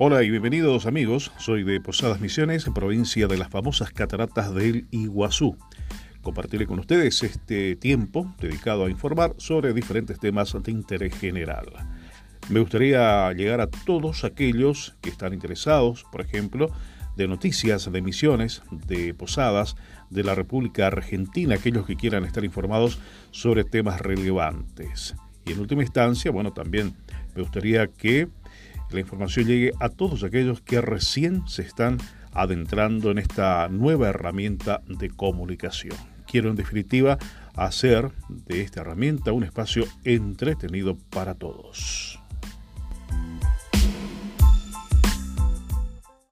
Hola y bienvenidos amigos, soy de Posadas Misiones, provincia de las famosas cataratas del Iguazú. Compartiré con ustedes este tiempo dedicado a informar sobre diferentes temas de interés general. Me gustaría llegar a todos aquellos que están interesados, por ejemplo, de noticias de misiones, de posadas de la República Argentina, aquellos que quieran estar informados sobre temas relevantes. Y en última instancia, bueno, también me gustaría que la información llegue a todos aquellos que recién se están adentrando en esta nueva herramienta de comunicación. Quiero en definitiva hacer de esta herramienta un espacio entretenido para todos.